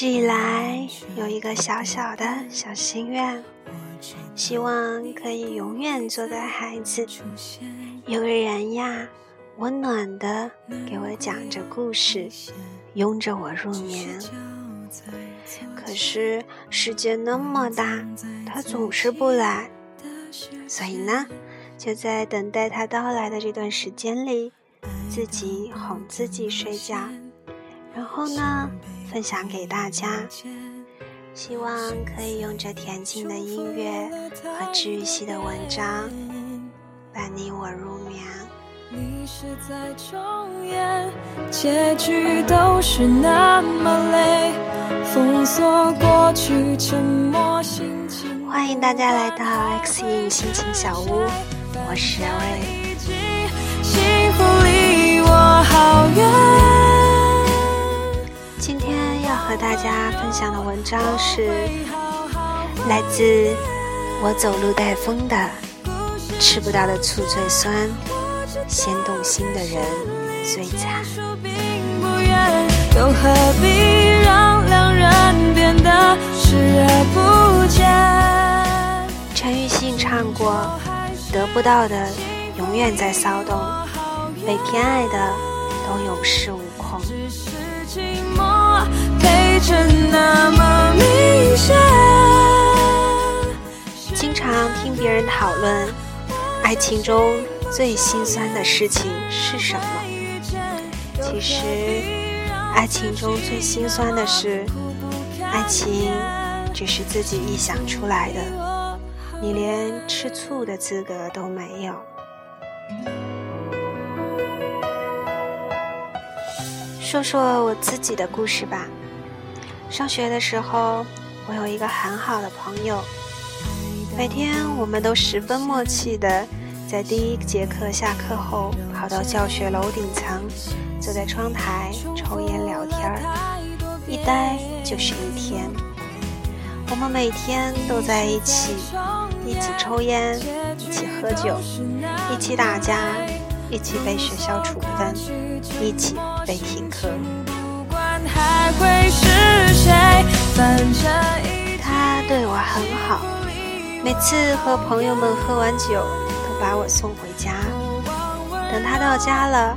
直以来有一个小小的小心愿，希望可以永远做个孩子，有个人呀，温暖的给我讲着故事，拥着我入眠。可是世界那么大，他总是不来，所以呢，就在等待他到来的这段时间里，自己哄自己睡觉，然后呢，分享给大家，希望可以用这恬静的音乐和治愈系的文章，伴你我入眠。你是在重演，结局都是那么累，封锁过去沉默心情。欢迎大家来到 X 影心情小屋，我是阿瑞。幸福离我好远。今天要和大家分享的文章是来自我走路带风的吃不到的醋最酸。先动心的人最惨。又何必让两人变得视而不见？陈奕迅唱过：“得不到的永远在骚动，被偏爱的都有恃无恐。”经常听别人讨论爱情中。最心酸的事情是什么？其实，爱情中最心酸的是，爱情只是自己臆想出来的，你连吃醋的资格都没有。说说我自己的故事吧。上学的时候，我有一个很好的朋友，每天我们都十分默契的。在第一节课下课后，跑到教学楼顶层，坐在窗台抽烟聊天儿，一待就是一天。我们每天都在一起，一起抽烟，一起喝酒，一起打架，一起被学校处分，一起被停课。他对我很好，每次和朋友们喝完酒都。把我送回家，等他到家了，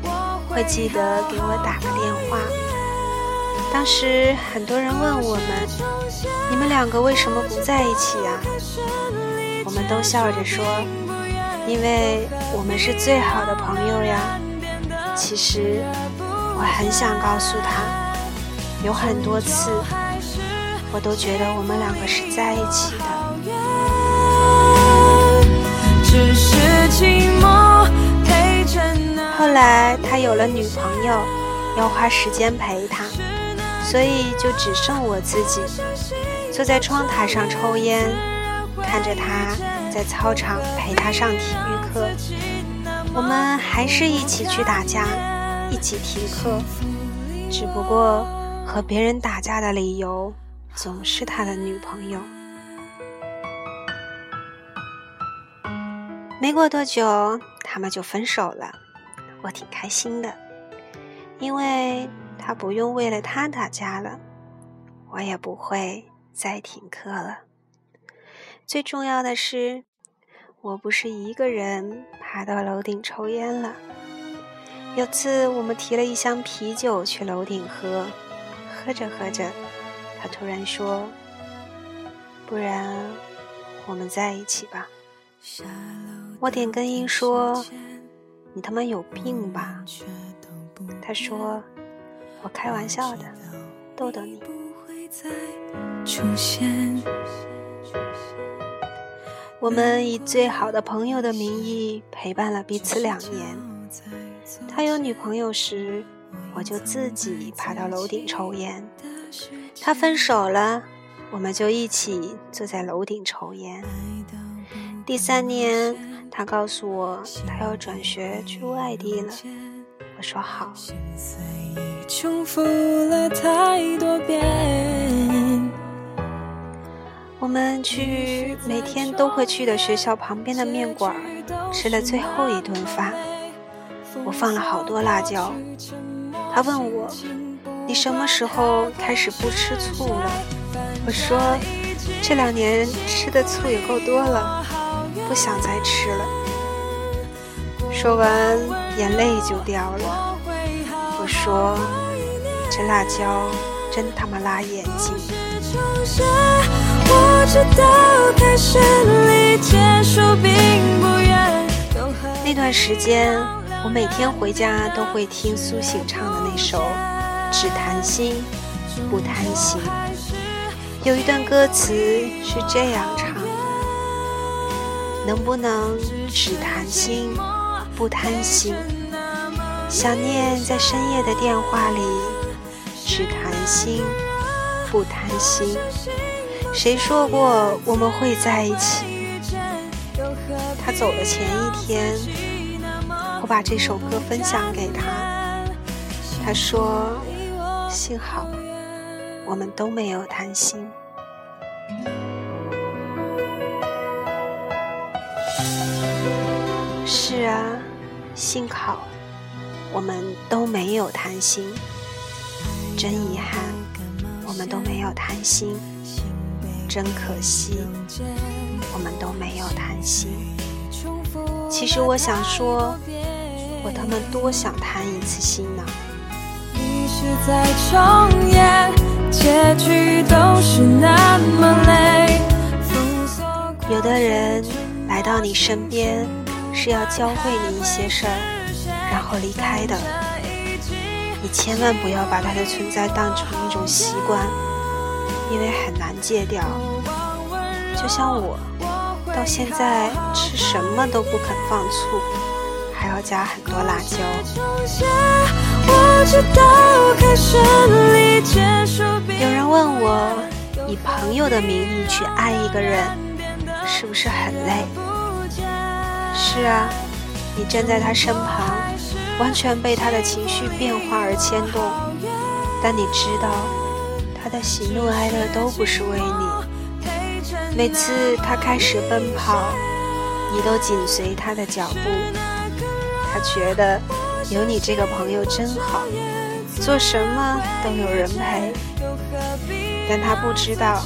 会记得给我打个电话。当时很多人问我们：“你们两个为什么不在一起呀？”我们都笑着说：“因为我们是最好的朋友呀。”其实我很想告诉他，有很多次，我都觉得我们两个是在一起的。后来他有了女朋友，要花时间陪她，所以就只剩我自己，坐在窗台上抽烟，看着他在操场陪他上体育课。我们还是一起去打架，一起停课，只不过和别人打架的理由总是他的女朋友。没过多久，他们就分手了，我挺开心的，因为他不用为了他打架了，我也不会再停课了。最重要的是，我不是一个人爬到楼顶抽烟了。有次我们提了一箱啤酒去楼顶喝，喝着喝着，他突然说：“不然我们在一起吧。”我点根烟说：“你他妈有病吧？”他说：“我开玩笑的，逗逗你。”我们以最好的朋友的名义陪伴了彼此两年。他有女朋友时，我就自己爬到楼顶抽烟；他分手了，我们就一起坐在楼顶抽烟。第三年。他告诉我，他要转学去外地了。我说好。我们去每天都会去的学校旁边的面馆吃了最后一顿饭。我放了好多辣椒，他问我：“你什么时候开始不吃醋了？”我说：“这两年吃的醋也够多了，不想再吃了。”说完，眼泪就掉了。我说：“这辣椒真他妈辣眼睛。”那段时间，我每天回家都会听苏醒唱的那首《只谈心不贪心》。有一段歌词是这样唱的：“能不能只谈心不贪心？想念在深夜的电话里，只谈心不贪心。”谁说过我们会在一起？他走的前一天，我把这首歌分享给他。他说：“幸好我们都没有贪心。”是啊，幸好我们都没有贪心。真遗憾，我们都没有贪心。真可惜，我们都没有谈心。其实我想说，我他妈多想谈一次心呢。有的人来到你身边，是要教会你一些事儿，然后离开的。你千万不要把他的存在当成一种习惯。因为很难戒掉，就像我，到现在吃什么都不肯放醋，还要加很多辣椒。有人问我，以朋友的名义去爱一个人，是不是很累？是啊，你站在他身旁，完全被他的情绪变化而牵动，但你知道。他的喜怒哀乐都不是为你。每次他开始奔跑，你都紧随他的脚步。他觉得有你这个朋友真好，做什么都有人陪。但他不知道，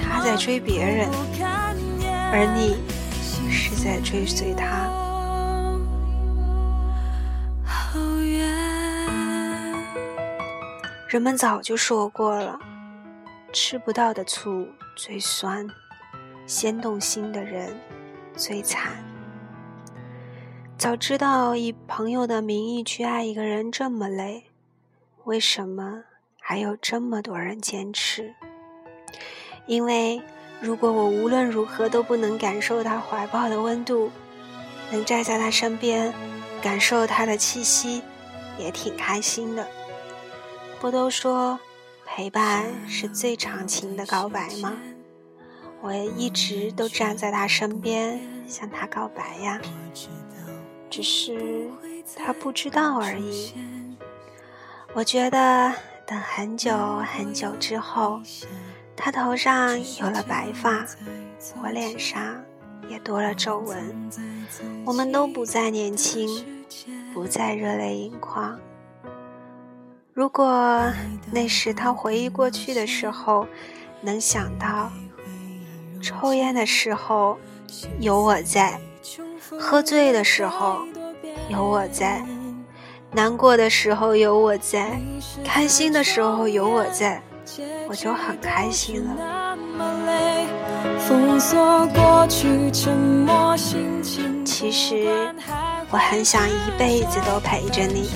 他在追别人，而你是在追随他。人们早就说过了，吃不到的醋最酸，先动心的人最惨。早知道以朋友的名义去爱一个人这么累，为什么还有这么多人坚持？因为如果我无论如何都不能感受他怀抱的温度，能站在他身边，感受他的气息，也挺开心的。不都说陪伴是最长情的告白吗？我也一直都站在他身边向他告白呀，只是他不知道而已。我觉得等很久很久之后，他头上有了白发，我脸上也多了皱纹，我们都不再年轻，不再热泪盈眶。如果那时他回忆过去的时候，能想到抽烟的时候有我在，喝醉的时候有我在，难过的时候有我在，开心的时候有我在，我就很开心了。其实我很想一辈子都陪着你。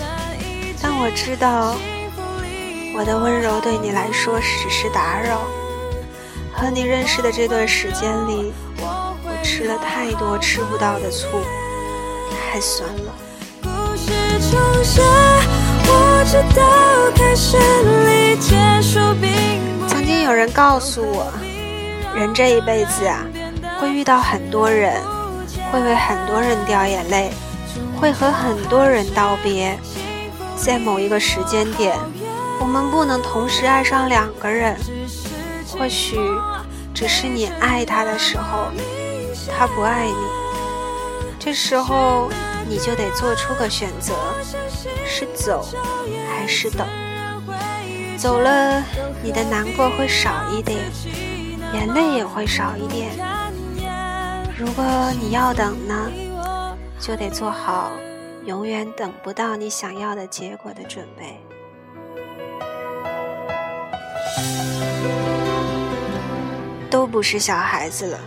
但我知道，我的温柔对你来说只是打扰。和你认识的这段时间里，我吃了太多吃不到的醋，太酸了。曾经有人告诉我，人这一辈子啊，会遇到很多人，会为很多人掉眼泪，会和很多人道别。在某一个时间点，我们不能同时爱上两个人。或许只是你爱他的时候，他不爱你。这时候你就得做出个选择：是走还是等？走了，你的难过会少一点，眼泪也会少一点。如果你要等呢，就得做好永远等不到你想要的结果的准备。都不是小孩子了，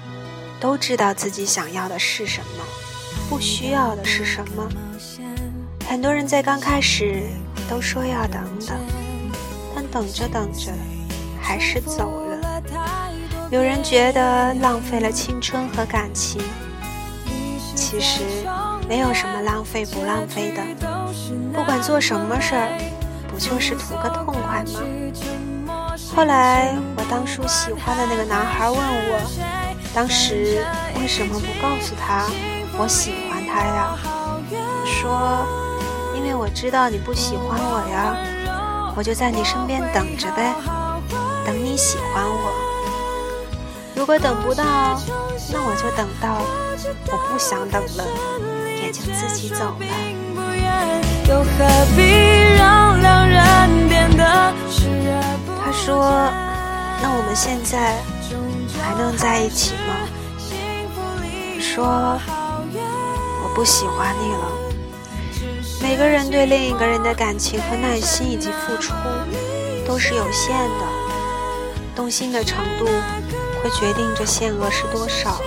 都知道自己想要的是什么，不需要的是什么。很多人在刚开始都说要等等，但等着等着还是走了。有人觉得浪费了青春和感情，其实没有什么浪费不浪费的。不管做什么事儿，不就是图个痛快吗？后来，我当初喜欢的那个男孩问我，当时为什么不告诉他我喜欢他呀？说，因为我知道你不喜欢我呀，我就在你身边等着呗，等你喜欢我。如果等不到，那我就等到我不想等了，也就自己走了。他说：“那我们现在还能在一起吗？”说：“我不喜欢你了。”每个人对另一个人的感情和耐心以及付出都是有限的，动心的程度会决定这限额是多少，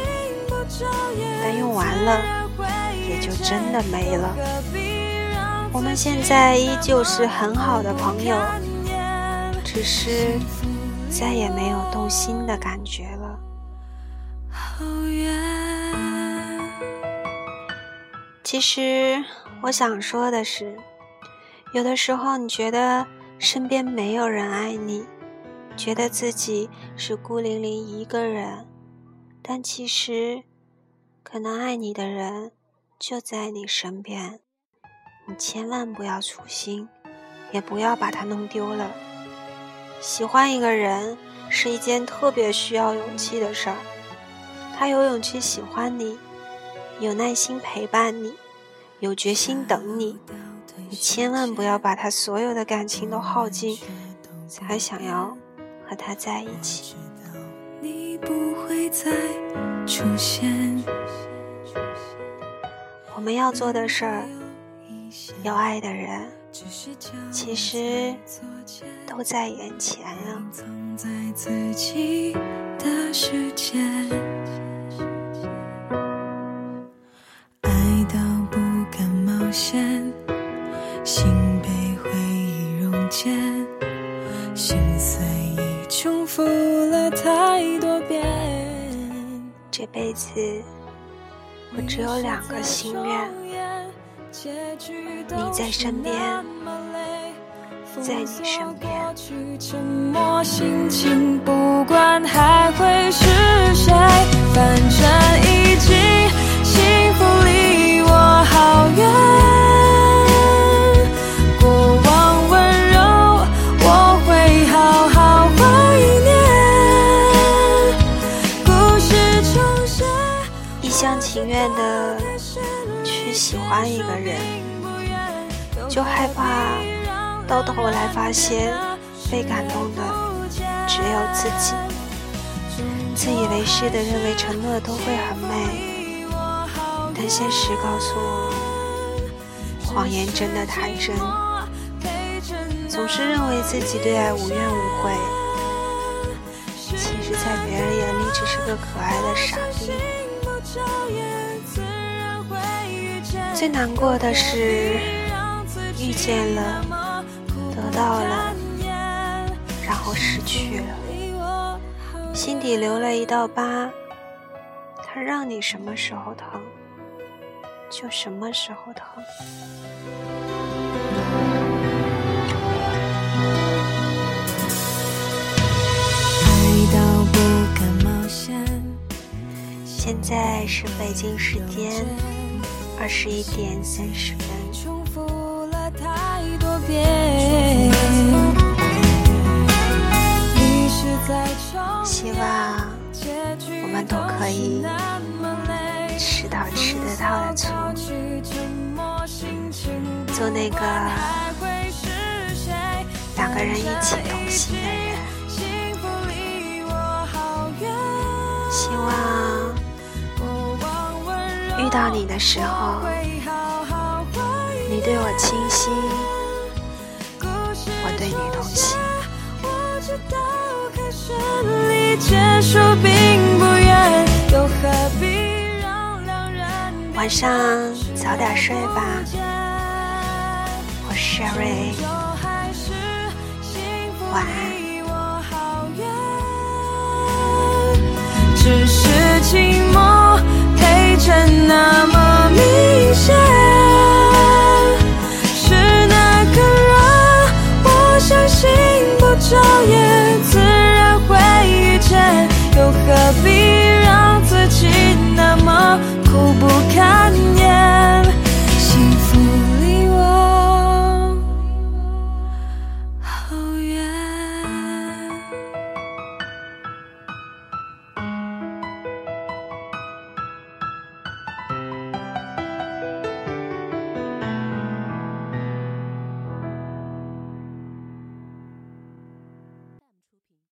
完了也就真的没了。我们现在依旧是很好的朋友。只是再也没有动心的感觉了。其实我想说的是，有的时候你觉得身边没有人爱你，觉得自己是孤零零一个人，但其实可能爱你的人就在你身边。你千万不要粗心，也不要把他弄丢了。喜欢一个人是一件特别需要勇气的事儿，他有勇气喜欢你，有耐心陪伴你，有决心等你。你千万不要把他所有的感情都耗尽，才想要和他在一起。出现我们要做的事儿，有爱的人。其实都在眼前啊。辈子我只有两个心愿。你在身边，在你身边。不管还会是谁，反正已经就害怕到头来发现被感动的只有自己。自以为是的认为承诺都会很美，但现实告诉我，谎言真的太真。总是认为自己对爱无怨无悔，其实，在别人眼里只是个可爱的傻逼。最难过的是，遇见了，得到了，然后失去了，心底留了一道疤。它让你什么时候疼，就什么时候疼。现在是北京时间。二十一点三十分。希望我们都可以吃到吃得到的醋，做那个两个。人一起同行的人。希望遇到你的时候，你对我倾心，晚上早点睡吧，我是 Sherry，晚安。只是寂寞陪着那么明显，